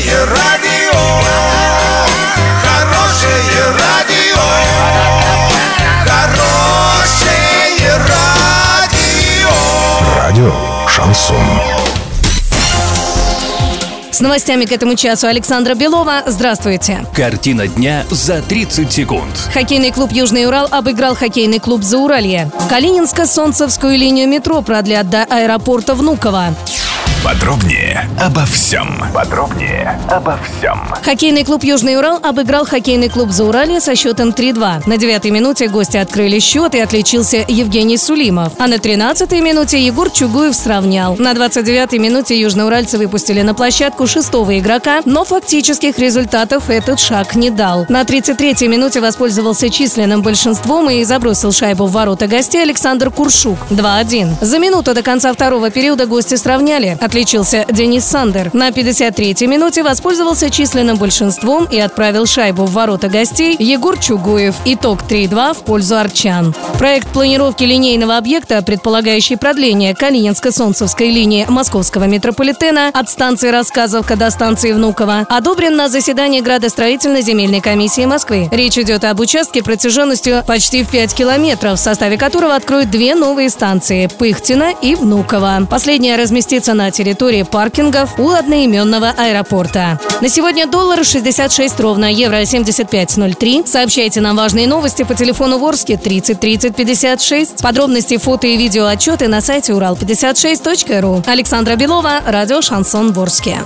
Хорошее радио, хорошее радио, хорошее радио. Радио Шансон. С новостями к этому часу Александра Белова. Здравствуйте. Картина дня за 30 секунд. Хоккейный клуб «Южный Урал» обыграл хоккейный клуб «Зауралье». Калининско-Солнцевскую линию метро продлят до аэропорта Внуково. Подробнее обо всем. Подробнее обо всем. Хоккейный клуб «Южный Урал» обыграл хоккейный клуб «Зауралье» со счетом 3-2. На девятой минуте гости открыли счет и отличился Евгений Сулимов. А на 13-й минуте Егор Чугуев сравнял. На 29-й минуте южноуральцы выпустили на площадку шестого игрока, но фактических результатов этот шаг не дал. На 33-й минуте воспользовался численным большинством и забросил шайбу в ворота гостей Александр Куршук. 2-1. За минуту до конца второго периода гости сравняли. Отличился Денис Сандер. На 53-й минуте воспользовался численным большинством и отправил шайбу в ворота гостей Егор Чугуев. Итог 3-2 в пользу арчан. Проект планировки линейного объекта, предполагающий продление Калининско-Солнцевской линии Московского метрополитена от станции Рассказовка до станции Внуково, одобрен на заседании градостроительной земельной комиссии Москвы. Речь идет об участке протяженностью почти в 5 километров, в составе которого откроют две новые станции – Пыхтина и Внуково. Последняя разместится территории паркингов у одноименного аэропорта. На сегодня доллар 66 ровно, евро 75.03. Сообщайте нам важные новости по телефону Ворске 30 30 56. Подробности, фото и видео отчеты на сайте урал56.ру. Александра Белова, радио «Шансон Ворске».